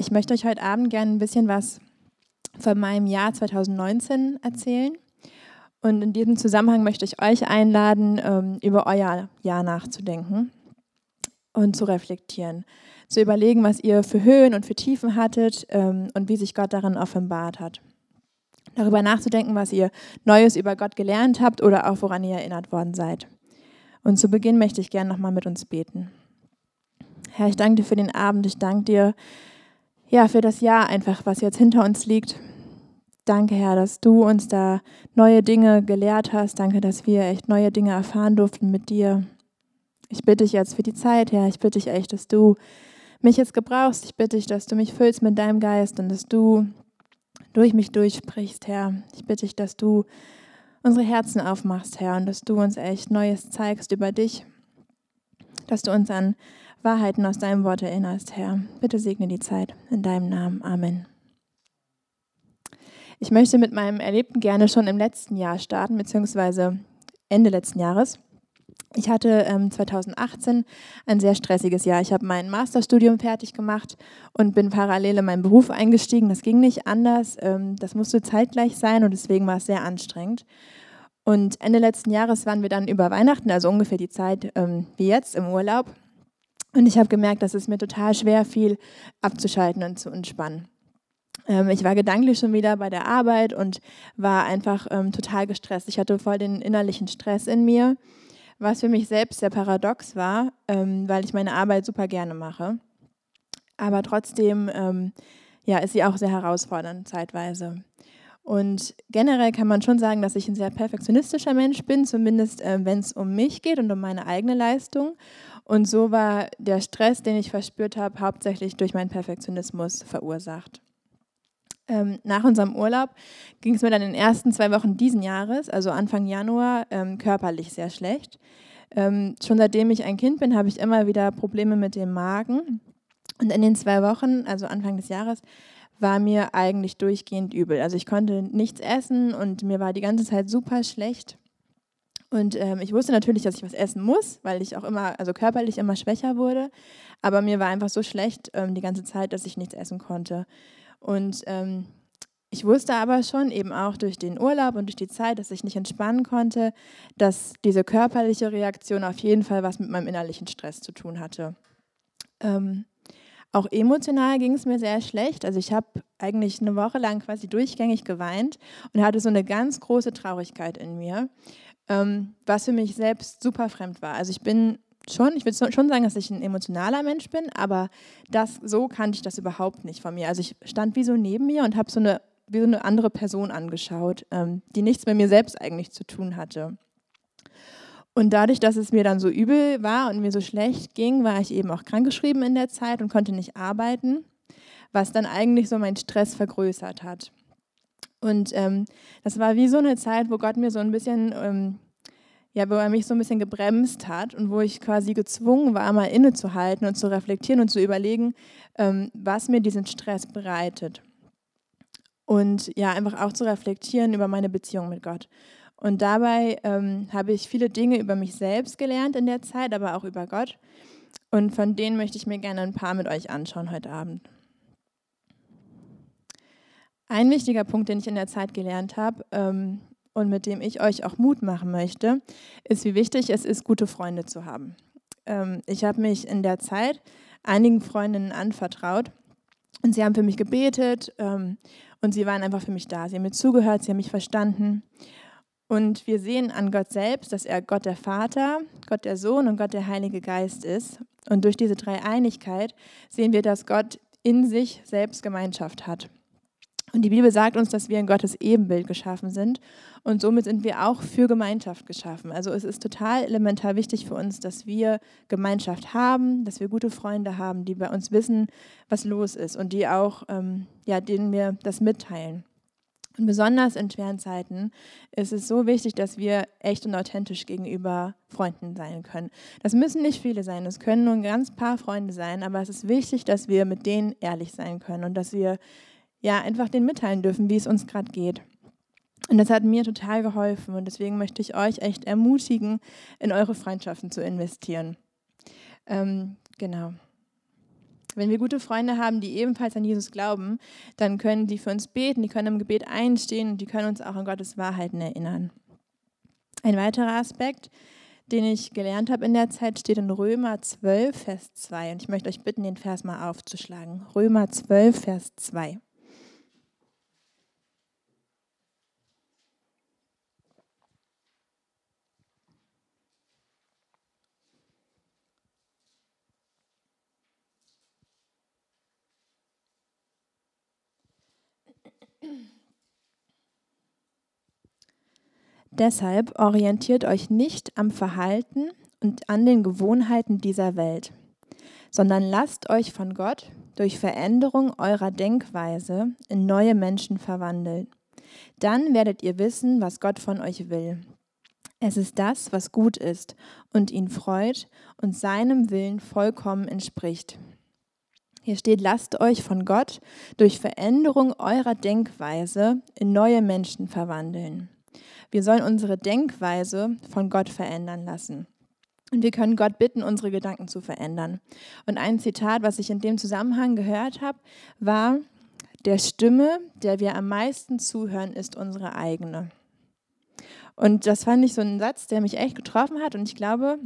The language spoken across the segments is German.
ich möchte euch heute Abend gerne ein bisschen was von meinem Jahr 2019 erzählen. Und in diesem Zusammenhang möchte ich euch einladen, ähm, über euer Jahr nachzudenken und zu reflektieren. Zu überlegen, was ihr für Höhen und für Tiefen hattet ähm, und wie sich Gott darin offenbart hat. Darüber nachzudenken, was ihr Neues über Gott gelernt habt oder auch woran ihr erinnert worden seid. Und zu Beginn möchte ich gerne nochmal mit uns beten. Herr, ich danke dir für den Abend. Ich danke dir ja, für das Jahr einfach, was jetzt hinter uns liegt. Danke, Herr, dass du uns da neue Dinge gelehrt hast. Danke, dass wir echt neue Dinge erfahren durften mit dir. Ich bitte dich jetzt für die Zeit, Herr. Ich bitte dich echt, dass du mich jetzt gebrauchst. Ich bitte dich, dass du mich füllst mit deinem Geist und dass du durch mich durchsprichst, Herr. Ich bitte dich, dass du unsere Herzen aufmachst, Herr, und dass du uns echt Neues zeigst über dich, dass du uns an Wahrheiten aus deinem Wort erinnerst, Herr. Bitte segne die Zeit in deinem Namen. Amen. Ich möchte mit meinem Erlebten gerne schon im letzten Jahr starten, beziehungsweise Ende letzten Jahres. Ich hatte ähm, 2018 ein sehr stressiges Jahr. Ich habe mein Masterstudium fertig gemacht und bin parallel in meinen Beruf eingestiegen. Das ging nicht anders. Ähm, das musste zeitgleich sein und deswegen war es sehr anstrengend. Und Ende letzten Jahres waren wir dann über Weihnachten, also ungefähr die Zeit ähm, wie jetzt im Urlaub. Und ich habe gemerkt, dass es mir total schwer fiel, abzuschalten und zu entspannen. Ähm, ich war gedanklich schon wieder bei der Arbeit und war einfach ähm, total gestresst. Ich hatte voll den innerlichen Stress in mir was für mich selbst sehr paradox war, ähm, weil ich meine Arbeit super gerne mache. Aber trotzdem ähm, ja, ist sie auch sehr herausfordernd zeitweise. Und generell kann man schon sagen, dass ich ein sehr perfektionistischer Mensch bin, zumindest äh, wenn es um mich geht und um meine eigene Leistung. Und so war der Stress, den ich verspürt habe, hauptsächlich durch meinen Perfektionismus verursacht. Ähm, nach unserem Urlaub ging es mir dann in den ersten zwei Wochen diesen Jahres, also Anfang Januar, ähm, körperlich sehr schlecht. Ähm, schon seitdem ich ein Kind bin, habe ich immer wieder Probleme mit dem Magen. Und in den zwei Wochen, also Anfang des Jahres, war mir eigentlich durchgehend übel. Also ich konnte nichts essen und mir war die ganze Zeit super schlecht. Und ähm, ich wusste natürlich, dass ich was essen muss, weil ich auch immer, also körperlich immer schwächer wurde. Aber mir war einfach so schlecht ähm, die ganze Zeit, dass ich nichts essen konnte. Und ähm, ich wusste aber schon, eben auch durch den Urlaub und durch die Zeit, dass ich nicht entspannen konnte, dass diese körperliche Reaktion auf jeden Fall was mit meinem innerlichen Stress zu tun hatte. Ähm, auch emotional ging es mir sehr schlecht. Also ich habe eigentlich eine Woche lang quasi durchgängig geweint und hatte so eine ganz große Traurigkeit in mir, ähm, was für mich selbst super fremd war. Also ich bin schon, ich würde schon sagen, dass ich ein emotionaler Mensch bin, aber das, so kannte ich das überhaupt nicht von mir. Also ich stand wie so neben mir und habe so eine, wie so eine andere Person angeschaut, ähm, die nichts mit mir selbst eigentlich zu tun hatte. Und dadurch, dass es mir dann so übel war und mir so schlecht ging, war ich eben auch krankgeschrieben in der Zeit und konnte nicht arbeiten, was dann eigentlich so meinen Stress vergrößert hat. Und ähm, das war wie so eine Zeit, wo Gott mir so ein bisschen ähm, ja, wo er mich so ein bisschen gebremst hat und wo ich quasi gezwungen war, mal innezuhalten und zu reflektieren und zu überlegen, ähm, was mir diesen Stress bereitet. Und ja, einfach auch zu reflektieren über meine Beziehung mit Gott. Und dabei ähm, habe ich viele Dinge über mich selbst gelernt in der Zeit, aber auch über Gott. Und von denen möchte ich mir gerne ein paar mit euch anschauen heute Abend. Ein wichtiger Punkt, den ich in der Zeit gelernt habe, ähm, und mit dem ich euch auch Mut machen möchte, ist, wie wichtig es ist, gute Freunde zu haben. Ähm, ich habe mich in der Zeit einigen Freundinnen anvertraut und sie haben für mich gebetet ähm, und sie waren einfach für mich da. Sie haben mir zugehört, sie haben mich verstanden. Und wir sehen an Gott selbst, dass er Gott der Vater, Gott der Sohn und Gott der Heilige Geist ist. Und durch diese Dreieinigkeit sehen wir, dass Gott in sich selbst Gemeinschaft hat. Und die Bibel sagt uns, dass wir in Gottes Ebenbild geschaffen sind und somit sind wir auch für Gemeinschaft geschaffen. Also es ist total elementar wichtig für uns, dass wir Gemeinschaft haben, dass wir gute Freunde haben, die bei uns wissen, was los ist und die auch, ähm, ja, denen wir das mitteilen. Und besonders in schweren Zeiten ist es so wichtig, dass wir echt und authentisch gegenüber Freunden sein können. Das müssen nicht viele sein, es können nur ein ganz paar Freunde sein, aber es ist wichtig, dass wir mit denen ehrlich sein können und dass wir ja einfach den mitteilen dürfen, wie es uns gerade geht. Und das hat mir total geholfen und deswegen möchte ich euch echt ermutigen, in eure Freundschaften zu investieren. Ähm, genau. Wenn wir gute Freunde haben, die ebenfalls an Jesus glauben, dann können die für uns beten, die können im Gebet einstehen und die können uns auch an Gottes Wahrheiten erinnern. Ein weiterer Aspekt, den ich gelernt habe in der Zeit, steht in Römer 12, Vers 2. Und ich möchte euch bitten, den Vers mal aufzuschlagen. Römer 12, Vers 2. Deshalb orientiert euch nicht am Verhalten und an den Gewohnheiten dieser Welt, sondern lasst euch von Gott durch Veränderung eurer Denkweise in neue Menschen verwandeln. Dann werdet ihr wissen, was Gott von euch will. Es ist das, was gut ist und ihn freut und seinem Willen vollkommen entspricht. Hier steht, lasst euch von Gott durch Veränderung eurer Denkweise in neue Menschen verwandeln. Wir sollen unsere Denkweise von Gott verändern lassen. Und wir können Gott bitten, unsere Gedanken zu verändern. Und ein Zitat, was ich in dem Zusammenhang gehört habe, war, der Stimme, der wir am meisten zuhören, ist unsere eigene. Und das fand ich so ein Satz, der mich echt getroffen hat. Und ich glaube,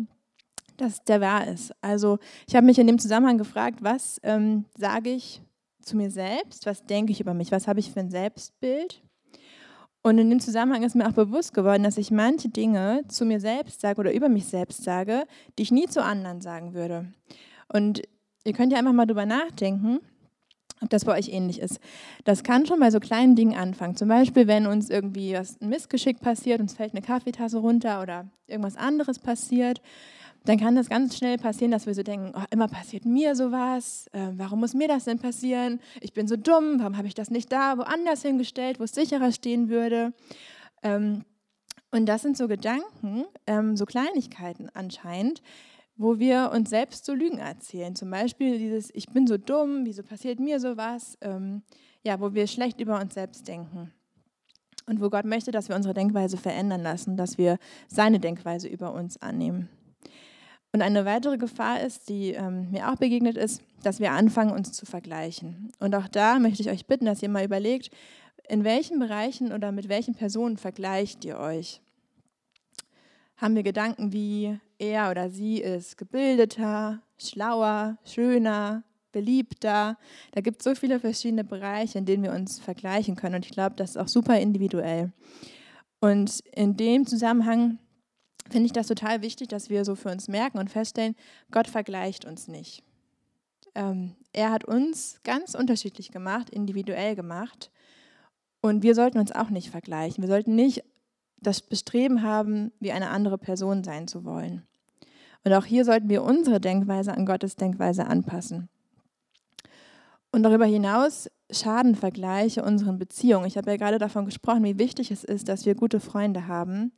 dass der wahr ist. Also ich habe mich in dem Zusammenhang gefragt, was ähm, sage ich zu mir selbst? Was denke ich über mich? Was habe ich für ein Selbstbild? Und in dem Zusammenhang ist mir auch bewusst geworden, dass ich manche Dinge zu mir selbst sage oder über mich selbst sage, die ich nie zu anderen sagen würde. Und ihr könnt ja einfach mal drüber nachdenken, ob das bei euch ähnlich ist. Das kann schon bei so kleinen Dingen anfangen. Zum Beispiel, wenn uns irgendwie was ein Missgeschick passiert, uns fällt eine Kaffeetasse runter oder irgendwas anderes passiert dann kann das ganz schnell passieren, dass wir so denken, oh, immer passiert mir sowas, äh, warum muss mir das denn passieren? Ich bin so dumm, warum habe ich das nicht da woanders hingestellt, wo es sicherer stehen würde? Ähm, und das sind so Gedanken, ähm, so Kleinigkeiten anscheinend, wo wir uns selbst so Lügen erzählen. Zum Beispiel dieses, ich bin so dumm, wieso passiert mir sowas? Ähm, ja, wo wir schlecht über uns selbst denken. Und wo Gott möchte, dass wir unsere Denkweise verändern lassen, dass wir seine Denkweise über uns annehmen. Und eine weitere Gefahr ist, die ähm, mir auch begegnet ist, dass wir anfangen, uns zu vergleichen. Und auch da möchte ich euch bitten, dass ihr mal überlegt, in welchen Bereichen oder mit welchen Personen vergleicht ihr euch? Haben wir Gedanken wie er oder sie ist gebildeter, schlauer, schöner, beliebter? Da gibt es so viele verschiedene Bereiche, in denen wir uns vergleichen können. Und ich glaube, das ist auch super individuell. Und in dem Zusammenhang finde ich das total wichtig, dass wir so für uns merken und feststellen, Gott vergleicht uns nicht. Ähm, er hat uns ganz unterschiedlich gemacht, individuell gemacht. Und wir sollten uns auch nicht vergleichen. Wir sollten nicht das Bestreben haben, wie eine andere Person sein zu wollen. Und auch hier sollten wir unsere Denkweise an Gottes Denkweise anpassen. Und darüber hinaus schaden Vergleiche unseren Beziehungen. Ich habe ja gerade davon gesprochen, wie wichtig es ist, dass wir gute Freunde haben.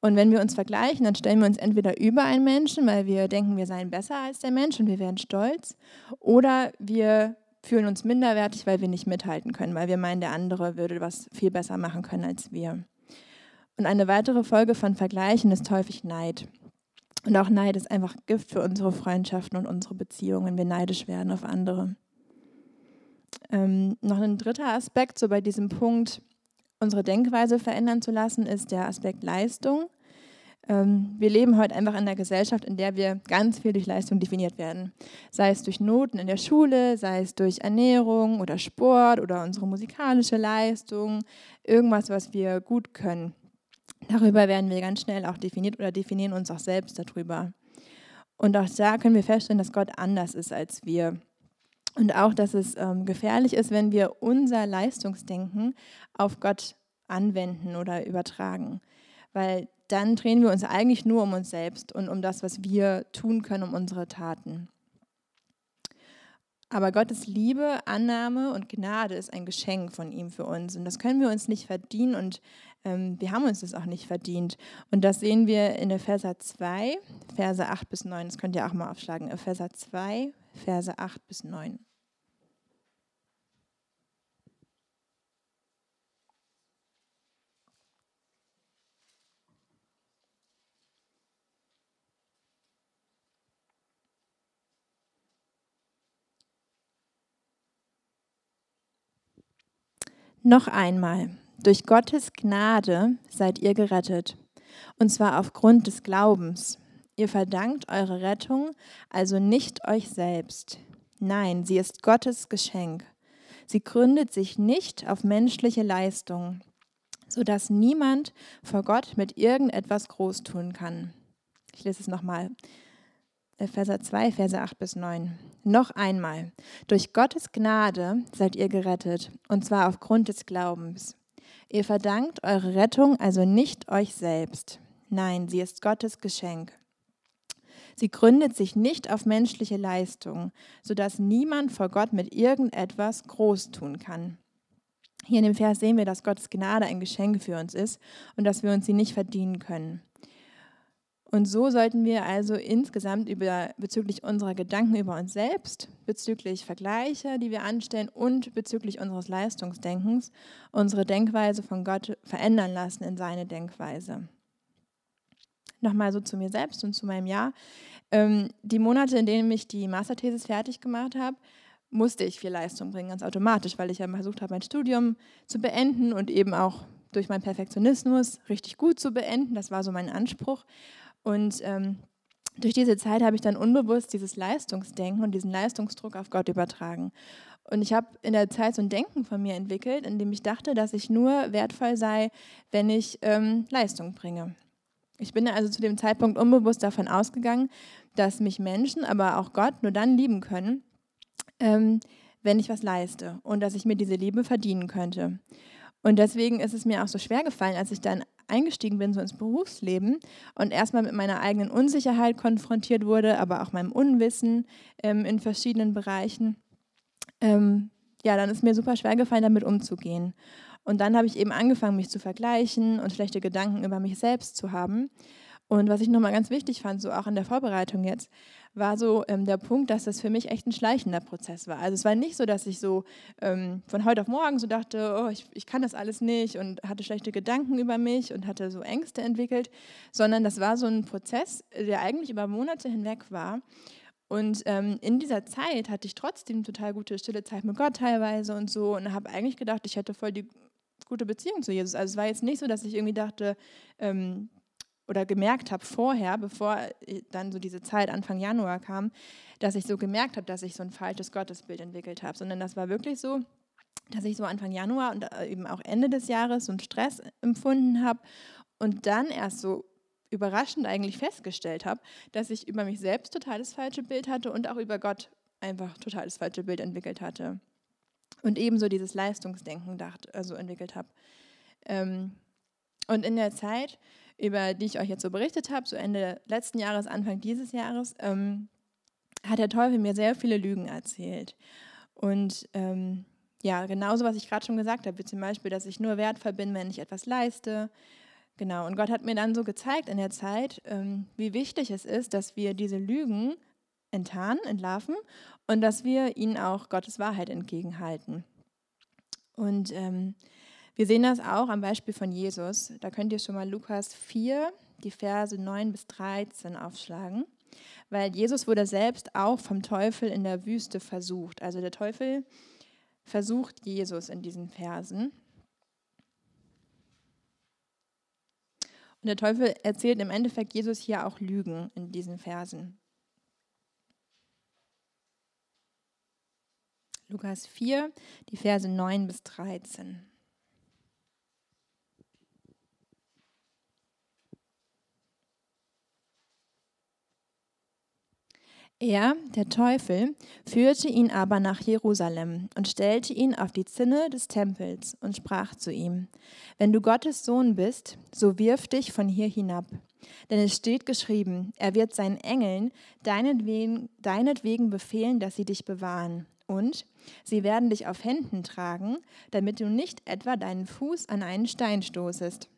Und wenn wir uns vergleichen, dann stellen wir uns entweder über einen Menschen, weil wir denken, wir seien besser als der Mensch und wir werden stolz, oder wir fühlen uns minderwertig, weil wir nicht mithalten können, weil wir meinen, der andere würde was viel besser machen können als wir. Und eine weitere Folge von Vergleichen ist häufig Neid. Und auch Neid ist einfach Gift für unsere Freundschaften und unsere Beziehungen, wenn wir neidisch werden auf andere. Ähm, noch ein dritter Aspekt, so bei diesem Punkt, unsere Denkweise verändern zu lassen, ist der Aspekt Leistung. Ähm, wir leben heute einfach in einer Gesellschaft, in der wir ganz viel durch Leistung definiert werden. Sei es durch Noten in der Schule, sei es durch Ernährung oder Sport oder unsere musikalische Leistung, irgendwas, was wir gut können. Darüber werden wir ganz schnell auch definiert oder definieren uns auch selbst darüber. Und auch da können wir feststellen, dass Gott anders ist als wir. Und auch, dass es ähm, gefährlich ist, wenn wir unser Leistungsdenken auf Gott anwenden oder übertragen. Weil dann drehen wir uns eigentlich nur um uns selbst und um das, was wir tun können, um unsere Taten. Aber Gottes Liebe, Annahme und Gnade ist ein Geschenk von ihm für uns. Und das können wir uns nicht verdienen und ähm, wir haben uns das auch nicht verdient. Und das sehen wir in Epheser 2, Verse 8 bis 9. Das könnt ihr auch mal aufschlagen. Epheser 2, Verse 8 bis 9. Noch einmal, durch Gottes Gnade seid ihr gerettet, und zwar aufgrund des Glaubens. Ihr verdankt eure Rettung also nicht euch selbst. Nein, sie ist Gottes Geschenk. Sie gründet sich nicht auf menschliche Leistung, sodass niemand vor Gott mit irgendetwas groß tun kann. Ich lese es nochmal. Epheser 2, Verse 8 bis 9. Noch einmal, durch Gottes Gnade seid ihr gerettet, und zwar aufgrund des Glaubens. Ihr verdankt eure Rettung also nicht euch selbst. Nein, sie ist Gottes Geschenk. Sie gründet sich nicht auf menschliche Leistung, sodass niemand vor Gott mit irgendetwas groß tun kann. Hier in dem Vers sehen wir, dass Gottes Gnade ein Geschenk für uns ist und dass wir uns sie nicht verdienen können. Und so sollten wir also insgesamt über, bezüglich unserer Gedanken über uns selbst, bezüglich Vergleiche, die wir anstellen und bezüglich unseres Leistungsdenkens unsere Denkweise von Gott verändern lassen in seine Denkweise. Nochmal so zu mir selbst und zu meinem Jahr. Ähm, die Monate, in denen ich die Masterthesis fertig gemacht habe, musste ich viel Leistung bringen, ganz automatisch, weil ich ja versucht habe, mein Studium zu beenden und eben auch durch meinen Perfektionismus richtig gut zu beenden. Das war so mein Anspruch. Und ähm, durch diese Zeit habe ich dann unbewusst dieses Leistungsdenken und diesen Leistungsdruck auf Gott übertragen. Und ich habe in der Zeit so ein Denken von mir entwickelt, in dem ich dachte, dass ich nur wertvoll sei, wenn ich ähm, Leistung bringe. Ich bin also zu dem Zeitpunkt unbewusst davon ausgegangen, dass mich Menschen, aber auch Gott nur dann lieben können, ähm, wenn ich was leiste und dass ich mir diese Liebe verdienen könnte. Und deswegen ist es mir auch so schwer gefallen, als ich dann eingestiegen bin so ins Berufsleben und erstmal mit meiner eigenen Unsicherheit konfrontiert wurde, aber auch meinem Unwissen ähm, in verschiedenen Bereichen. Ähm, ja, dann ist mir super schwer gefallen, damit umzugehen. Und dann habe ich eben angefangen, mich zu vergleichen und schlechte Gedanken über mich selbst zu haben. Und was ich nochmal ganz wichtig fand, so auch in der Vorbereitung jetzt, war so ähm, der Punkt, dass das für mich echt ein schleichender Prozess war. Also es war nicht so, dass ich so ähm, von heute auf morgen so dachte, oh, ich, ich kann das alles nicht und hatte schlechte Gedanken über mich und hatte so Ängste entwickelt, sondern das war so ein Prozess, der eigentlich über Monate hinweg war. Und ähm, in dieser Zeit hatte ich trotzdem total gute stille Zeit mit Gott teilweise und so und habe eigentlich gedacht, ich hätte voll die gute Beziehung zu Jesus. Also es war jetzt nicht so, dass ich irgendwie dachte, ähm, oder gemerkt habe vorher, bevor dann so diese Zeit Anfang Januar kam, dass ich so gemerkt habe, dass ich so ein falsches Gottesbild entwickelt habe, sondern das war wirklich so, dass ich so Anfang Januar und äh, eben auch Ende des Jahres so einen Stress empfunden habe und dann erst so überraschend eigentlich festgestellt habe, dass ich über mich selbst total das falsche Bild hatte und auch über Gott einfach total das falsche Bild entwickelt hatte. Und ebenso dieses Leistungsdenken dacht, also entwickelt habe. Ähm, und in der Zeit über die ich euch jetzt so berichtet habe, so Ende letzten Jahres, Anfang dieses Jahres, ähm, hat der Teufel mir sehr viele Lügen erzählt. Und ähm, ja, genauso, was ich gerade schon gesagt habe, wie zum Beispiel, dass ich nur wertvoll bin, wenn ich etwas leiste. Genau, und Gott hat mir dann so gezeigt in der Zeit, ähm, wie wichtig es ist, dass wir diese Lügen enttarnen, entlarven und dass wir ihnen auch Gottes Wahrheit entgegenhalten. Und ähm, wir sehen das auch am Beispiel von Jesus. Da könnt ihr schon mal Lukas 4, die Verse 9 bis 13 aufschlagen. Weil Jesus wurde selbst auch vom Teufel in der Wüste versucht. Also der Teufel versucht Jesus in diesen Versen. Und der Teufel erzählt im Endeffekt Jesus hier auch Lügen in diesen Versen. Lukas 4, die Verse 9 bis 13. Er, der Teufel, führte ihn aber nach Jerusalem und stellte ihn auf die Zinne des Tempels und sprach zu ihm, Wenn du Gottes Sohn bist, so wirf dich von hier hinab. Denn es steht geschrieben, er wird seinen Engeln deinetwegen, deinetwegen befehlen, dass sie dich bewahren. Und sie werden dich auf Händen tragen, damit du nicht etwa deinen Fuß an einen Stein stoßest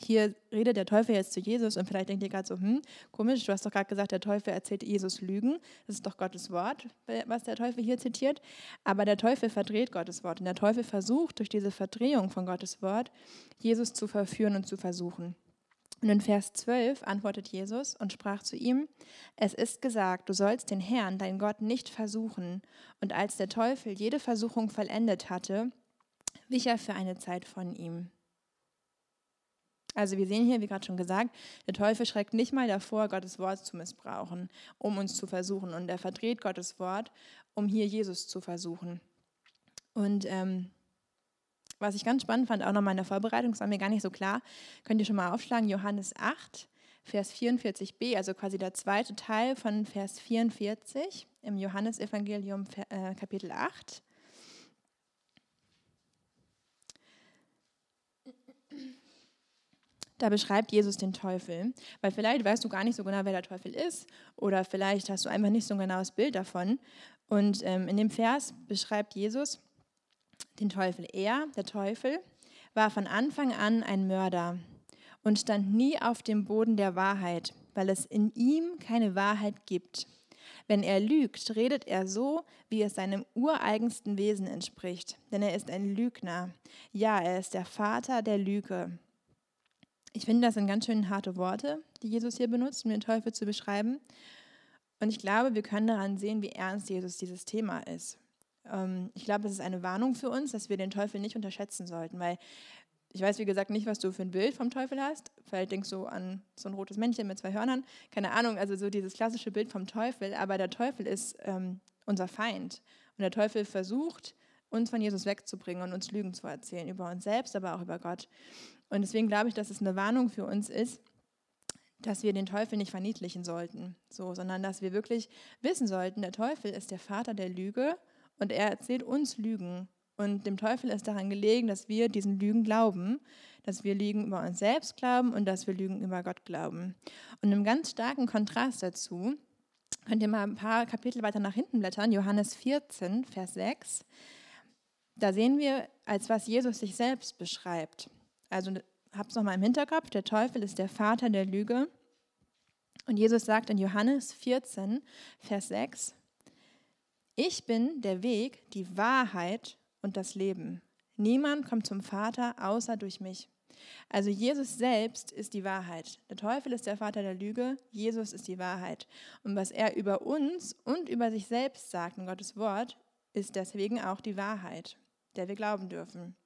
hier redet der Teufel jetzt zu Jesus und vielleicht denkt ihr gerade so, hm, komisch, du hast doch gerade gesagt, der Teufel erzählt Jesus Lügen. Das ist doch Gottes Wort, was der Teufel hier zitiert. Aber der Teufel verdreht Gottes Wort und der Teufel versucht durch diese Verdrehung von Gottes Wort, Jesus zu verführen und zu versuchen. Und in Vers 12 antwortet Jesus und sprach zu ihm, es ist gesagt, du sollst den Herrn, dein Gott, nicht versuchen. Und als der Teufel jede Versuchung vollendet hatte, wich er für eine Zeit von ihm. Also wir sehen hier, wie gerade schon gesagt, der Teufel schreckt nicht mal davor, Gottes Wort zu missbrauchen, um uns zu versuchen. Und er verdreht Gottes Wort, um hier Jesus zu versuchen. Und ähm, was ich ganz spannend fand, auch nochmal in der Vorbereitung, das war mir gar nicht so klar, könnt ihr schon mal aufschlagen, Johannes 8, Vers 44b, also quasi der zweite Teil von Vers 44 im Johannesevangelium äh, Kapitel 8. Da beschreibt Jesus den Teufel, weil vielleicht weißt du gar nicht so genau, wer der Teufel ist oder vielleicht hast du einfach nicht so ein genaues Bild davon. Und ähm, in dem Vers beschreibt Jesus den Teufel. Er, der Teufel, war von Anfang an ein Mörder und stand nie auf dem Boden der Wahrheit, weil es in ihm keine Wahrheit gibt. Wenn er lügt, redet er so, wie es seinem ureigensten Wesen entspricht, denn er ist ein Lügner. Ja, er ist der Vater der Lüge. Ich finde, das sind ganz schön harte Worte, die Jesus hier benutzt, um den Teufel zu beschreiben. Und ich glaube, wir können daran sehen, wie ernst Jesus dieses Thema ist. Ähm, ich glaube, es ist eine Warnung für uns, dass wir den Teufel nicht unterschätzen sollten, weil ich weiß, wie gesagt, nicht, was du für ein Bild vom Teufel hast. Vielleicht denkst du an so ein rotes Männchen mit zwei Hörnern. Keine Ahnung, also so dieses klassische Bild vom Teufel. Aber der Teufel ist ähm, unser Feind. Und der Teufel versucht, uns von Jesus wegzubringen und uns Lügen zu erzählen über uns selbst, aber auch über Gott. Und deswegen glaube ich, dass es eine Warnung für uns ist, dass wir den Teufel nicht verniedlichen sollten, so, sondern dass wir wirklich wissen sollten, der Teufel ist der Vater der Lüge und er erzählt uns Lügen. Und dem Teufel ist daran gelegen, dass wir diesen Lügen glauben, dass wir Lügen über uns selbst glauben und dass wir Lügen über Gott glauben. Und im ganz starken Kontrast dazu könnt ihr mal ein paar Kapitel weiter nach hinten blättern, Johannes 14, Vers 6. Da sehen wir, als was Jesus sich selbst beschreibt. Also habt es nochmal im Hinterkopf, der Teufel ist der Vater der Lüge. Und Jesus sagt in Johannes 14, Vers 6, ich bin der Weg, die Wahrheit und das Leben. Niemand kommt zum Vater außer durch mich. Also Jesus selbst ist die Wahrheit. Der Teufel ist der Vater der Lüge, Jesus ist die Wahrheit. Und was er über uns und über sich selbst sagt in Gottes Wort, ist deswegen auch die Wahrheit, der wir glauben dürfen.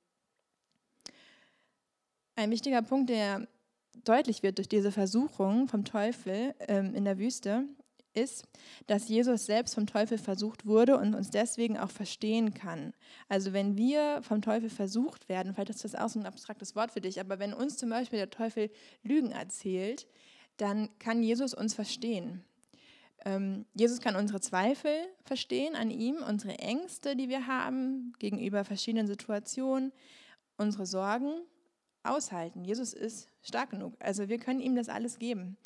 Ein wichtiger Punkt, der deutlich wird durch diese Versuchung vom Teufel ähm, in der Wüste, ist, dass Jesus selbst vom Teufel versucht wurde und uns deswegen auch verstehen kann. Also wenn wir vom Teufel versucht werden, vielleicht ist das auch so ein abstraktes Wort für dich, aber wenn uns zum Beispiel der Teufel Lügen erzählt, dann kann Jesus uns verstehen. Ähm, Jesus kann unsere Zweifel verstehen an ihm, unsere Ängste, die wir haben gegenüber verschiedenen Situationen, unsere Sorgen aushalten. Jesus ist stark genug. Also wir können ihm das alles geben.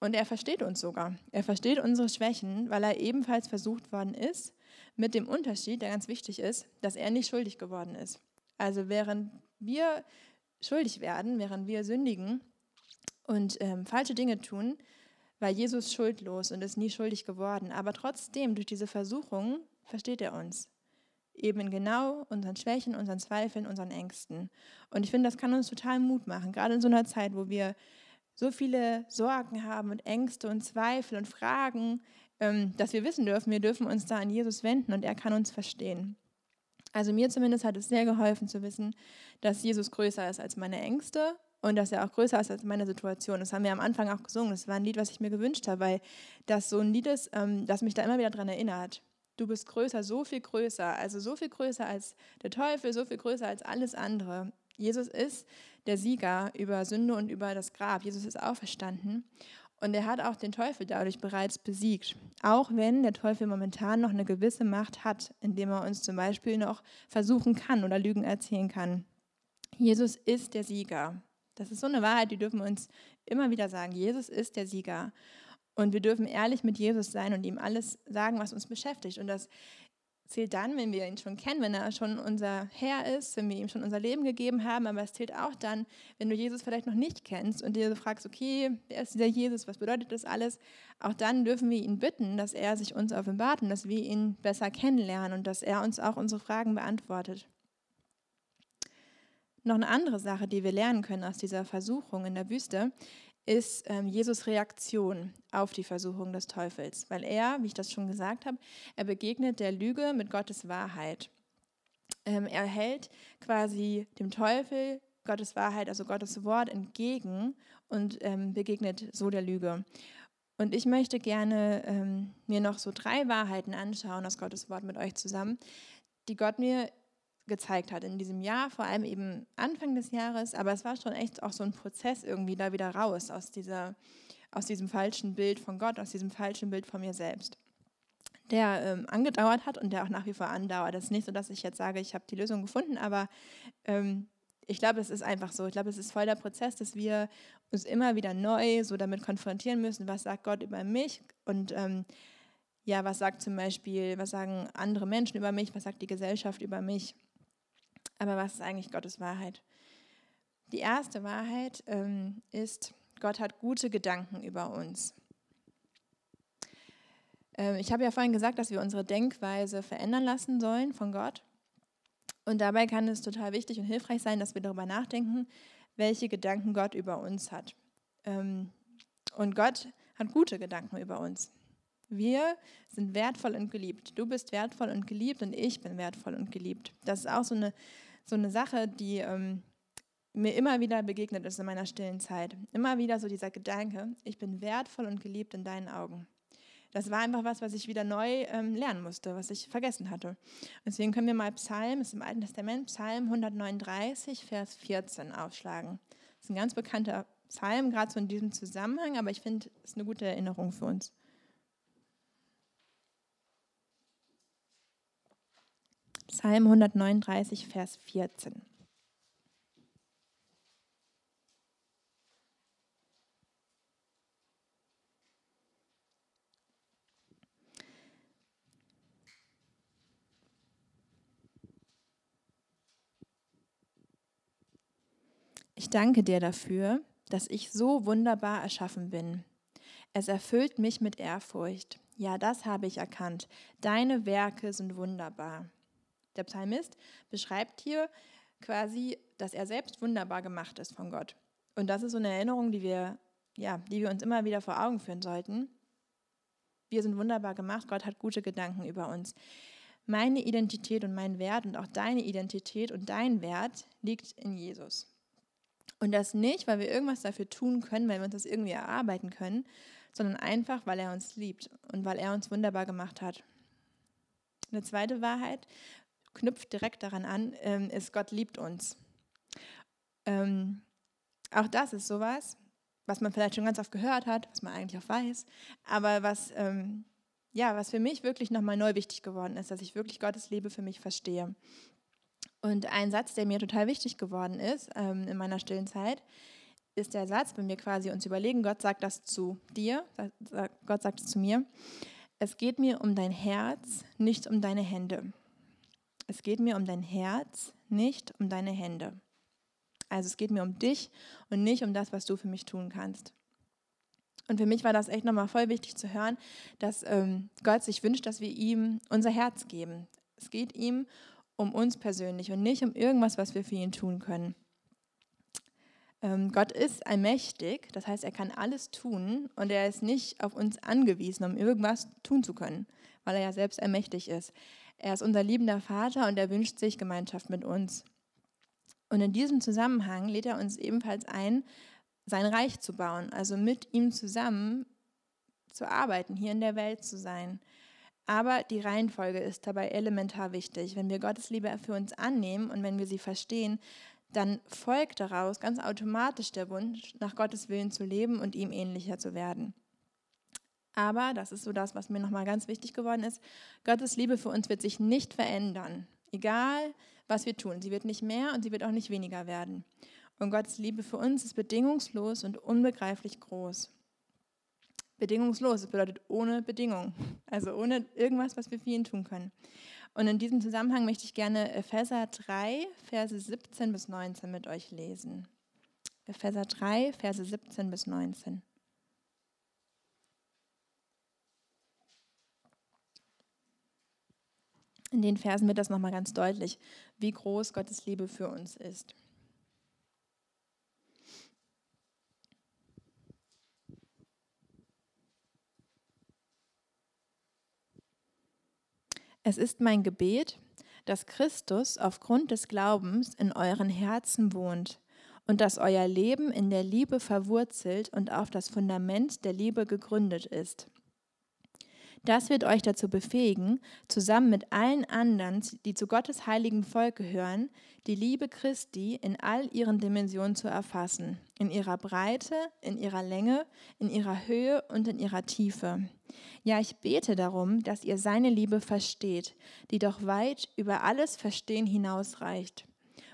Und er versteht uns sogar. Er versteht unsere Schwächen, weil er ebenfalls versucht worden ist, mit dem Unterschied, der ganz wichtig ist, dass er nicht schuldig geworden ist. Also während wir schuldig werden, während wir sündigen und ähm, falsche Dinge tun, war Jesus schuldlos und ist nie schuldig geworden. Aber trotzdem, durch diese Versuchung, versteht er uns eben genau unseren Schwächen, unseren Zweifeln, unseren Ängsten. Und ich finde, das kann uns total Mut machen, gerade in so einer Zeit, wo wir so viele Sorgen haben und Ängste und Zweifel und Fragen, ähm, dass wir wissen dürfen, wir dürfen uns da an Jesus wenden und er kann uns verstehen. Also mir zumindest hat es sehr geholfen zu wissen, dass Jesus größer ist als meine Ängste und dass er auch größer ist als meine Situation. Das haben wir am Anfang auch gesungen. Das war ein Lied, was ich mir gewünscht habe, weil das so ein Lied ist, ähm, das mich da immer wieder daran erinnert du bist größer, so viel größer, also so viel größer als der Teufel, so viel größer als alles andere. Jesus ist der Sieger über Sünde und über das Grab. Jesus ist auferstanden und er hat auch den Teufel dadurch bereits besiegt. Auch wenn der Teufel momentan noch eine gewisse Macht hat, indem er uns zum Beispiel noch versuchen kann oder Lügen erzählen kann. Jesus ist der Sieger. Das ist so eine Wahrheit, die dürfen wir uns immer wieder sagen. Jesus ist der Sieger. Und wir dürfen ehrlich mit Jesus sein und ihm alles sagen, was uns beschäftigt. Und das zählt dann, wenn wir ihn schon kennen, wenn er schon unser Herr ist, wenn wir ihm schon unser Leben gegeben haben. Aber es zählt auch dann, wenn du Jesus vielleicht noch nicht kennst und dir fragst, okay, wer ist dieser Jesus, was bedeutet das alles? Auch dann dürfen wir ihn bitten, dass er sich uns offenbart und dass wir ihn besser kennenlernen und dass er uns auch unsere Fragen beantwortet. Noch eine andere Sache, die wir lernen können aus dieser Versuchung in der Wüste, ist ähm, Jesus Reaktion auf die Versuchung des Teufels, weil er, wie ich das schon gesagt habe, er begegnet der Lüge mit Gottes Wahrheit. Ähm, er hält quasi dem Teufel Gottes Wahrheit, also Gottes Wort entgegen und ähm, begegnet so der Lüge. Und ich möchte gerne ähm, mir noch so drei Wahrheiten anschauen aus Gottes Wort mit euch zusammen, die Gott mir gezeigt hat in diesem Jahr, vor allem eben Anfang des Jahres, aber es war schon echt auch so ein Prozess irgendwie da wieder raus aus, dieser, aus diesem falschen Bild von Gott, aus diesem falschen Bild von mir selbst, der ähm, angedauert hat und der auch nach wie vor andauert. Das ist nicht so, dass ich jetzt sage, ich habe die Lösung gefunden, aber ähm, ich glaube, es ist einfach so. Ich glaube, es ist voll der Prozess, dass wir uns immer wieder neu so damit konfrontieren müssen, was sagt Gott über mich und ähm, ja, was sagt zum Beispiel, was sagen andere Menschen über mich, was sagt die Gesellschaft über mich. Aber was ist eigentlich Gottes Wahrheit? Die erste Wahrheit ähm, ist, Gott hat gute Gedanken über uns. Ähm, ich habe ja vorhin gesagt, dass wir unsere Denkweise verändern lassen sollen von Gott. Und dabei kann es total wichtig und hilfreich sein, dass wir darüber nachdenken, welche Gedanken Gott über uns hat. Ähm, und Gott hat gute Gedanken über uns. Wir sind wertvoll und geliebt. Du bist wertvoll und geliebt und ich bin wertvoll und geliebt. Das ist auch so eine, so eine Sache, die ähm, mir immer wieder begegnet ist in meiner stillen Zeit. Immer wieder so dieser Gedanke, ich bin wertvoll und geliebt in deinen Augen das war einfach was, was ich wieder neu ähm, lernen musste, was ich vergessen hatte. Deswegen können wir mal Psalm, ist im Alten Testament, Psalm 139, Vers 14 aufschlagen. Das ist ein ganz bekannter Psalm, gerade so in diesem Zusammenhang, aber ich finde, es ist eine gute Erinnerung für uns. Psalm 139, Vers 14. Ich danke dir dafür, dass ich so wunderbar erschaffen bin. Es erfüllt mich mit Ehrfurcht. Ja, das habe ich erkannt. Deine Werke sind wunderbar. Der Psalmist beschreibt hier quasi, dass er selbst wunderbar gemacht ist von Gott. Und das ist so eine Erinnerung, die wir, ja, die wir uns immer wieder vor Augen führen sollten. Wir sind wunderbar gemacht, Gott hat gute Gedanken über uns. Meine Identität und mein Wert und auch deine Identität und dein Wert liegt in Jesus. Und das nicht, weil wir irgendwas dafür tun können, weil wir uns das irgendwie erarbeiten können, sondern einfach, weil er uns liebt und weil er uns wunderbar gemacht hat. Eine zweite Wahrheit knüpft direkt daran an, ähm, ist, Gott liebt uns. Ähm, auch das ist sowas, was man vielleicht schon ganz oft gehört hat, was man eigentlich auch weiß, aber was, ähm, ja, was für mich wirklich nochmal neu wichtig geworden ist, dass ich wirklich Gottes Liebe für mich verstehe. Und ein Satz, der mir total wichtig geworden ist ähm, in meiner stillen Zeit, ist der Satz, wenn wir quasi uns überlegen, Gott sagt das zu dir, Gott sagt es zu mir, es geht mir um dein Herz, nicht um deine Hände. Es geht mir um dein Herz, nicht um deine Hände. Also es geht mir um dich und nicht um das, was du für mich tun kannst. Und für mich war das echt nochmal voll wichtig zu hören, dass ähm, Gott sich wünscht, dass wir ihm unser Herz geben. Es geht ihm um uns persönlich und nicht um irgendwas, was wir für ihn tun können. Ähm, Gott ist allmächtig, das heißt, er kann alles tun und er ist nicht auf uns angewiesen, um irgendwas tun zu können, weil er ja selbst allmächtig ist. Er ist unser liebender Vater und er wünscht sich Gemeinschaft mit uns. Und in diesem Zusammenhang lädt er uns ebenfalls ein, sein Reich zu bauen, also mit ihm zusammen zu arbeiten, hier in der Welt zu sein. Aber die Reihenfolge ist dabei elementar wichtig. Wenn wir Gottes Liebe für uns annehmen und wenn wir sie verstehen, dann folgt daraus ganz automatisch der Wunsch, nach Gottes Willen zu leben und ihm ähnlicher zu werden. Aber, das ist so das, was mir nochmal ganz wichtig geworden ist, Gottes Liebe für uns wird sich nicht verändern, egal was wir tun. Sie wird nicht mehr und sie wird auch nicht weniger werden. Und Gottes Liebe für uns ist bedingungslos und unbegreiflich groß bedingungslos. Das bedeutet ohne Bedingung. Also ohne irgendwas, was wir für ihn tun können. Und in diesem Zusammenhang möchte ich gerne Epheser 3, Verse 17 bis 19 mit euch lesen. Epheser 3, Verse 17 bis 19. In den Versen wird das nochmal ganz deutlich, wie groß Gottes Liebe für uns ist. Es ist mein Gebet, dass Christus aufgrund des Glaubens in euren Herzen wohnt und dass euer Leben in der Liebe verwurzelt und auf das Fundament der Liebe gegründet ist. Das wird euch dazu befähigen, zusammen mit allen anderen, die zu Gottes heiligen Volk gehören, die Liebe Christi in all ihren Dimensionen zu erfassen, in ihrer Breite, in ihrer Länge, in ihrer Höhe und in ihrer Tiefe. Ja, ich bete darum, dass ihr seine Liebe versteht, die doch weit über alles Verstehen hinausreicht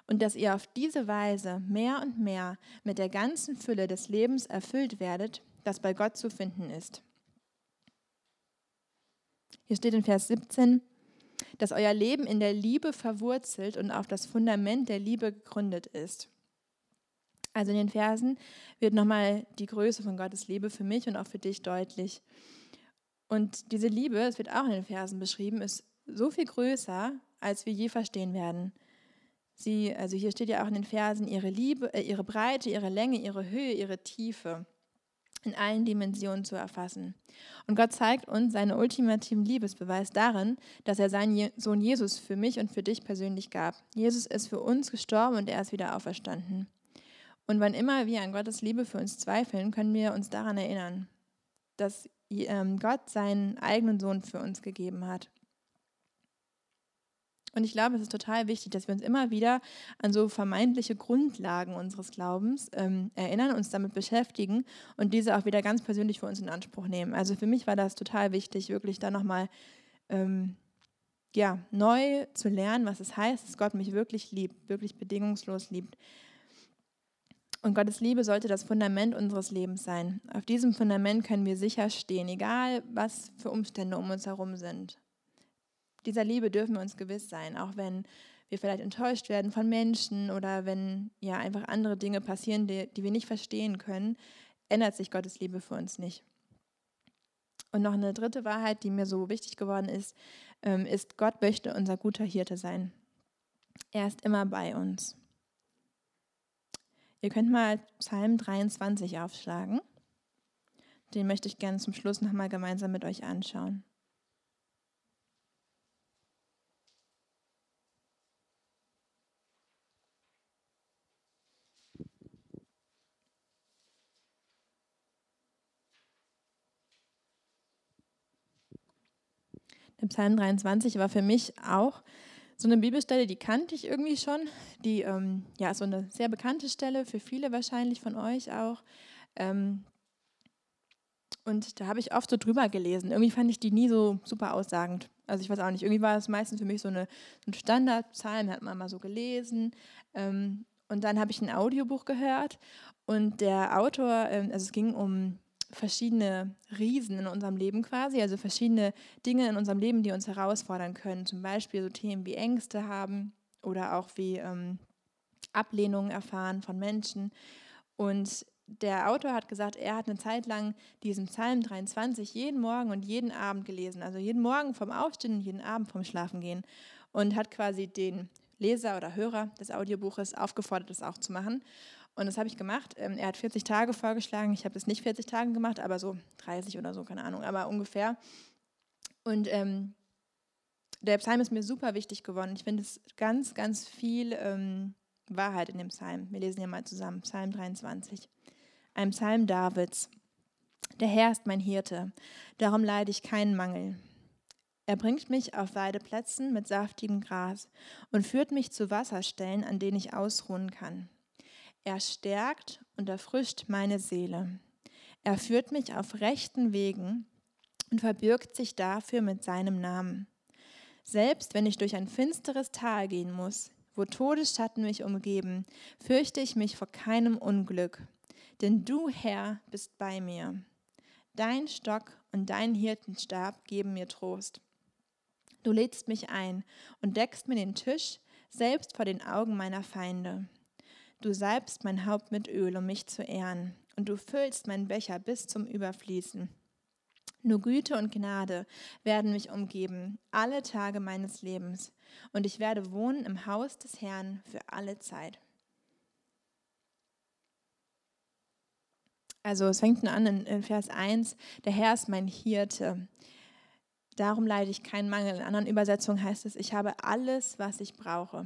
und dass ihr auf diese Weise mehr und mehr mit der ganzen Fülle des Lebens erfüllt werdet, das bei Gott zu finden ist. Hier steht in Vers 17, dass euer Leben in der Liebe verwurzelt und auf das Fundament der Liebe gegründet ist. Also in den Versen wird nochmal die Größe von Gottes Liebe für mich und auch für dich deutlich. Und diese Liebe, es wird auch in den Versen beschrieben, ist so viel größer, als wir je verstehen werden. Sie, also hier steht ja auch in den Versen ihre Liebe, äh, ihre Breite, ihre Länge, ihre Höhe, ihre Tiefe in allen Dimensionen zu erfassen. Und Gott zeigt uns seinen ultimativen Liebesbeweis darin, dass er seinen Sohn Jesus für mich und für dich persönlich gab. Jesus ist für uns gestorben und er ist wieder auferstanden. Und wann immer wir an Gottes Liebe für uns zweifeln, können wir uns daran erinnern, dass ähm, Gott seinen eigenen Sohn für uns gegeben hat. Und ich glaube, es ist total wichtig, dass wir uns immer wieder an so vermeintliche Grundlagen unseres Glaubens ähm, erinnern, uns damit beschäftigen und diese auch wieder ganz persönlich für uns in Anspruch nehmen. Also für mich war das total wichtig, wirklich da nochmal ähm, ja, neu zu lernen, was es heißt, dass Gott mich wirklich liebt, wirklich bedingungslos liebt. Und Gottes Liebe sollte das Fundament unseres Lebens sein. Auf diesem Fundament können wir sicher stehen, egal was für Umstände um uns herum sind. Dieser Liebe dürfen wir uns gewiss sein, auch wenn wir vielleicht enttäuscht werden von Menschen oder wenn ja einfach andere Dinge passieren, die, die wir nicht verstehen können, ändert sich Gottes Liebe für uns nicht. Und noch eine dritte Wahrheit, die mir so wichtig geworden ist, ähm, ist, Gott möchte unser guter Hirte sein. Er ist immer bei uns. Ihr könnt mal Psalm 23 aufschlagen. Den möchte ich gerne zum Schluss nochmal gemeinsam mit euch anschauen. Der Psalm 23 war für mich auch so eine Bibelstelle, die kannte ich irgendwie schon. Die ähm, ja so eine sehr bekannte Stelle für viele wahrscheinlich von euch auch. Ähm, und da habe ich oft so drüber gelesen. Irgendwie fand ich die nie so super aussagend. Also ich weiß auch nicht, irgendwie war es meistens für mich so, eine, so ein Standardpsalm, hat man mal so gelesen. Ähm, und dann habe ich ein Audiobuch gehört und der Autor, ähm, also es ging um verschiedene Riesen in unserem Leben quasi, also verschiedene Dinge in unserem Leben, die uns herausfordern können. Zum Beispiel so Themen wie Ängste haben oder auch wie ähm, Ablehnungen erfahren von Menschen. Und der Autor hat gesagt, er hat eine Zeit lang diesen Psalm 23 jeden Morgen und jeden Abend gelesen. Also jeden Morgen vom Aufstehen und jeden Abend vom Schlafengehen. Und hat quasi den Leser oder Hörer des Audiobuches aufgefordert, das auch zu machen. Und das habe ich gemacht. Ähm, er hat 40 Tage vorgeschlagen. Ich habe es nicht 40 Tage gemacht, aber so 30 oder so, keine Ahnung, aber ungefähr. Und ähm, der Psalm ist mir super wichtig geworden. Ich finde es ganz, ganz viel ähm, Wahrheit in dem Psalm. Wir lesen ja mal zusammen. Psalm 23. Ein Psalm Davids. Der Herr ist mein Hirte, darum leide ich keinen Mangel. Er bringt mich auf Weideplätzen mit saftigem Gras und führt mich zu Wasserstellen, an denen ich ausruhen kann. Er stärkt und erfrischt meine Seele. Er führt mich auf rechten Wegen und verbirgt sich dafür mit seinem Namen. Selbst wenn ich durch ein finsteres Tal gehen muss, wo Todesschatten mich umgeben, fürchte ich mich vor keinem Unglück, denn du, Herr, bist bei mir. Dein Stock und dein Hirtenstab geben mir Trost. Du lädst mich ein und deckst mir den Tisch, selbst vor den Augen meiner Feinde. Du salbst mein Haupt mit Öl, um mich zu ehren, und du füllst meinen Becher bis zum Überfließen. Nur Güte und Gnade werden mich umgeben, alle Tage meines Lebens, und ich werde wohnen im Haus des Herrn für alle Zeit. Also es fängt an in, Vers 1, der Herr ist mein Hirte. Darum leide ich keinen Mangel. In anderen Übersetzungen heißt es, ich habe alles, was ich brauche.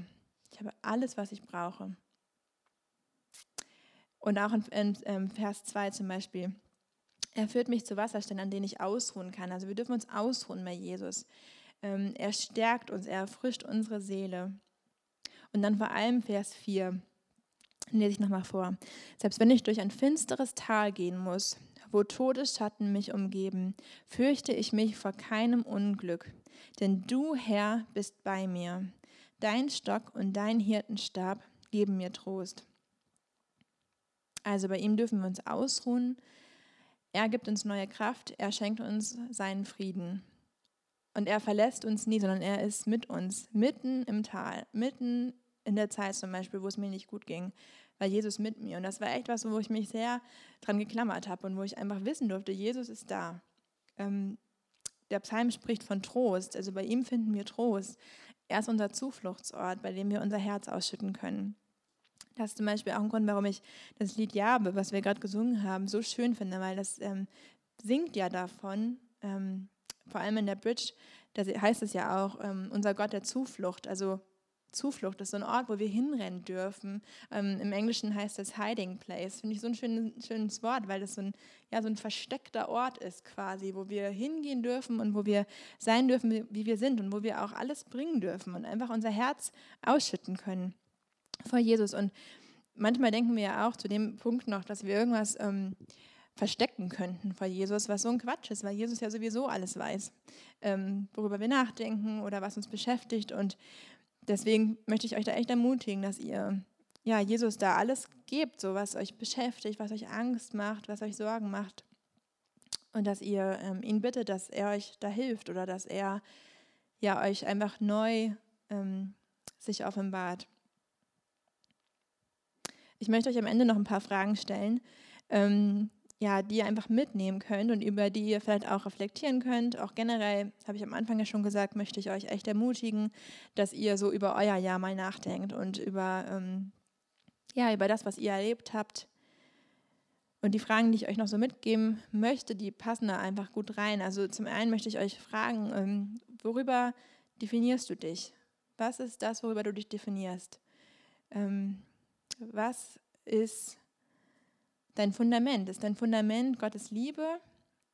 Ich habe alles, was ich brauche. Und auch in, in, ähm, Vers 2 zum Beispiel. Er führt mich zu Wasserstellen, an denen ich ausruhen kann. Also wir dürfen uns ausruhen bei Jesus. Ähm, er stärkt uns, er erfrischt unsere Seele. Und dann vor allem Vers 4 lese ich nochmal vor. Selbst wenn ich durch ein finsteres Tal gehen muss, wo Todesschatten mich umgeben, fürchte ich mich vor keinem Unglück. Denn du, Herr, bist bei mir. Dein Stock und dein Hirtenstab geben mir Trost. Also bei ihm dürfen wir uns ausruhen. Er gibt uns neue Kraft, er schenkt uns seinen Frieden. Und er verlässt uns nie, sondern er ist mit uns, mitten im Tal, mitten in der Zeit zum Beispiel, wo es mir nicht gut ging, war Jesus mit mir. Und das war echt was, wo ich mich sehr dran geklammert habe und wo ich einfach wissen durfte, Jesus ist da. Ähm, der Psalm spricht von Trost, also bei ihm finden wir Trost. Er ist unser Zufluchtsort, bei dem wir unser Herz ausschütten können. Das ist zum Beispiel auch ein Grund, warum ich das Lied Jabe, was wir gerade gesungen haben, so schön finde, weil das ähm, singt ja davon, ähm, vor allem in der Bridge, da heißt es ja auch, ähm, unser Gott der Zuflucht. Also Zuflucht ist so ein Ort, wo wir hinrennen dürfen. Ähm, Im Englischen heißt das Hiding Place. Finde ich so ein schönes, schönes Wort, weil das so ein, ja, so ein versteckter Ort ist quasi, wo wir hingehen dürfen und wo wir sein dürfen, wie, wie wir sind und wo wir auch alles bringen dürfen und einfach unser Herz ausschütten können vor Jesus. Und manchmal denken wir ja auch zu dem Punkt noch, dass wir irgendwas ähm, verstecken könnten vor Jesus, was so ein Quatsch ist, weil Jesus ja sowieso alles weiß, ähm, worüber wir nachdenken oder was uns beschäftigt. Und deswegen möchte ich euch da echt ermutigen, dass ihr ja, Jesus da alles gebt, so was euch beschäftigt, was euch Angst macht, was euch Sorgen macht. Und dass ihr ähm, ihn bittet, dass er euch da hilft oder dass er ja euch einfach neu ähm, sich offenbart. Ich möchte euch am Ende noch ein paar Fragen stellen, ähm, ja, die ihr einfach mitnehmen könnt und über die ihr vielleicht auch reflektieren könnt. Auch generell, habe ich am Anfang ja schon gesagt, möchte ich euch echt ermutigen, dass ihr so über euer Jahr mal nachdenkt und über, ähm, ja, über das, was ihr erlebt habt. Und die Fragen, die ich euch noch so mitgeben möchte, die passen da einfach gut rein. Also zum einen möchte ich euch fragen, ähm, worüber definierst du dich? Was ist das, worüber du dich definierst? Ähm, was ist dein Fundament? Ist dein Fundament Gottes Liebe?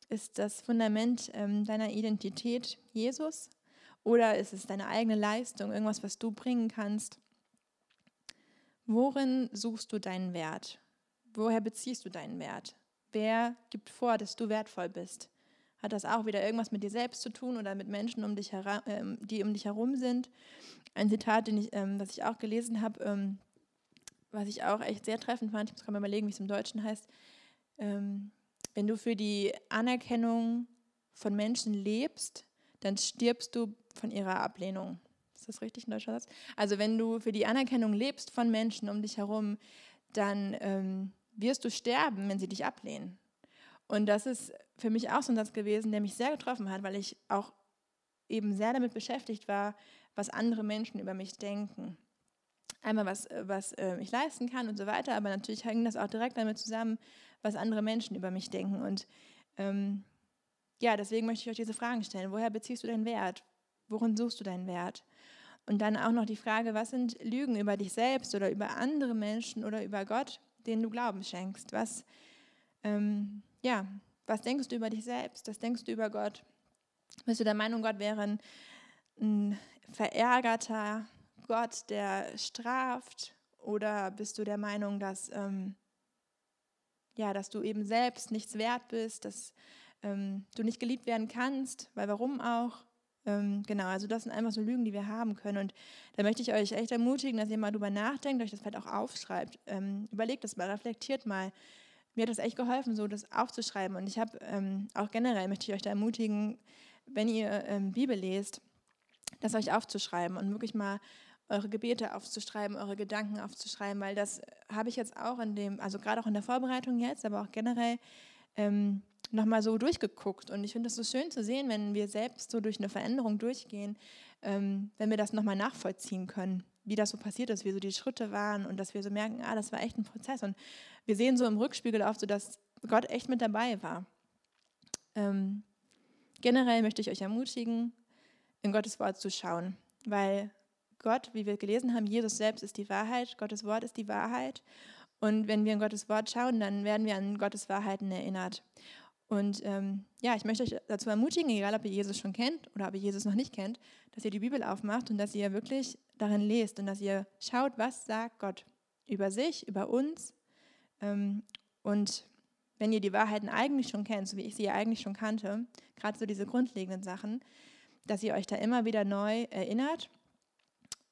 Ist das Fundament ähm, deiner Identität Jesus? Oder ist es deine eigene Leistung, irgendwas, was du bringen kannst? Worin suchst du deinen Wert? Woher beziehst du deinen Wert? Wer gibt vor, dass du wertvoll bist? Hat das auch wieder irgendwas mit dir selbst zu tun oder mit Menschen, um dich äh, die um dich herum sind? Ein Zitat, den ich, ähm, was ich auch gelesen habe, ähm, was ich auch echt sehr treffend fand, ich muss gerade mal überlegen, wie es im Deutschen heißt, ähm, wenn du für die Anerkennung von Menschen lebst, dann stirbst du von ihrer Ablehnung. Ist das richtig ein deutscher Satz? Also wenn du für die Anerkennung lebst von Menschen um dich herum, dann ähm, wirst du sterben, wenn sie dich ablehnen. Und das ist für mich auch so ein Satz gewesen, der mich sehr getroffen hat, weil ich auch eben sehr damit beschäftigt war, was andere Menschen über mich denken einmal was, äh, was äh, ich leisten kann und so weiter, aber natürlich hängt das auch direkt damit zusammen, was andere Menschen über mich denken. Und ähm, ja, deswegen möchte ich euch diese Fragen stellen. Woher beziehst du deinen Wert? Worin suchst du deinen Wert? Und dann auch noch die Frage, was sind Lügen über dich selbst oder über andere Menschen oder über Gott, denen du Glauben schenkst? Was, ähm, ja, was denkst du über dich selbst? Was denkst du über Gott? Bist du der Meinung, Gott wäre ein, ein verärgerter, Gott, der straft? Oder bist du der Meinung, dass, ähm, ja, dass du eben selbst nichts wert bist, dass ähm, du nicht geliebt werden kannst? Weil warum auch? Ähm, genau, also das sind einfach so Lügen, die wir haben können. Und da möchte ich euch echt ermutigen, dass ihr mal drüber nachdenkt, euch das vielleicht auch aufschreibt. Ähm, überlegt das mal, reflektiert mal. Mir hat das echt geholfen, so das aufzuschreiben. Und ich habe ähm, auch generell möchte ich euch da ermutigen, wenn ihr ähm, Bibel lest, das euch aufzuschreiben und wirklich mal eure Gebete aufzuschreiben, eure Gedanken aufzuschreiben, weil das habe ich jetzt auch in dem, also gerade auch in der Vorbereitung jetzt, aber auch generell ähm, nochmal so durchgeguckt. Und ich finde es so schön zu sehen, wenn wir selbst so durch eine Veränderung durchgehen, ähm, wenn wir das nochmal nachvollziehen können, wie das so passiert ist, wie so die Schritte waren und dass wir so merken, ah, das war echt ein Prozess. Und wir sehen so im Rückspiegel oft so, dass Gott echt mit dabei war. Ähm, generell möchte ich euch ermutigen, in Gottes Wort zu schauen, weil Gott, wie wir gelesen haben, Jesus selbst ist die Wahrheit, Gottes Wort ist die Wahrheit. Und wenn wir in Gottes Wort schauen, dann werden wir an Gottes Wahrheiten erinnert. Und ähm, ja, ich möchte euch dazu ermutigen, egal ob ihr Jesus schon kennt oder ob ihr Jesus noch nicht kennt, dass ihr die Bibel aufmacht und dass ihr wirklich darin lest und dass ihr schaut, was sagt Gott über sich, über uns. Ähm, und wenn ihr die Wahrheiten eigentlich schon kennt, so wie ich sie eigentlich schon kannte, gerade so diese grundlegenden Sachen, dass ihr euch da immer wieder neu erinnert.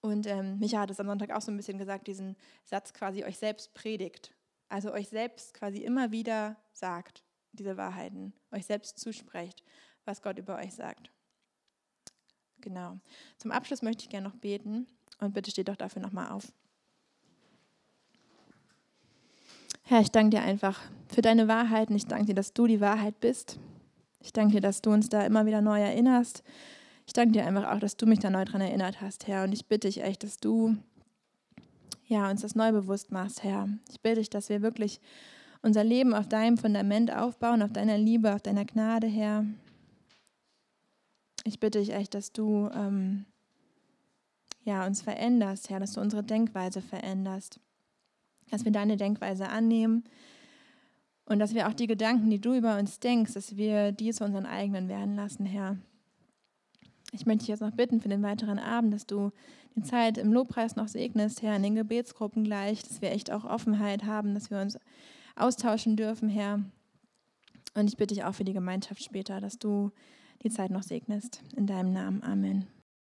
Und ähm, Micha hat es am Sonntag auch so ein bisschen gesagt, diesen Satz quasi euch selbst predigt. Also euch selbst quasi immer wieder sagt, diese Wahrheiten, euch selbst zusprecht, was Gott über euch sagt. Genau. Zum Abschluss möchte ich gerne noch beten und bitte steht doch dafür nochmal auf. Herr, ich danke dir einfach für deine Wahrheiten. Ich danke dir, dass du die Wahrheit bist. Ich danke dir, dass du uns da immer wieder neu erinnerst. Ich danke dir einfach auch, dass du mich da neu dran erinnert hast, Herr. Und ich bitte dich echt, dass du ja, uns das neu bewusst machst, Herr. Ich bitte dich, dass wir wirklich unser Leben auf deinem Fundament aufbauen, auf deiner Liebe, auf deiner Gnade, Herr. Ich bitte dich echt, dass du ähm, ja, uns veränderst, Herr, dass du unsere Denkweise veränderst dass wir deine Denkweise annehmen und dass wir auch die Gedanken, die du über uns denkst, dass wir die zu unseren eigenen werden lassen, Herr. Ich möchte dich jetzt noch bitten für den weiteren Abend, dass du die Zeit im Lobpreis noch segnest, Herr, in den Gebetsgruppen gleich, dass wir echt auch Offenheit haben, dass wir uns austauschen dürfen, Herr. Und ich bitte dich auch für die Gemeinschaft später, dass du die Zeit noch segnest. In deinem Namen. Amen.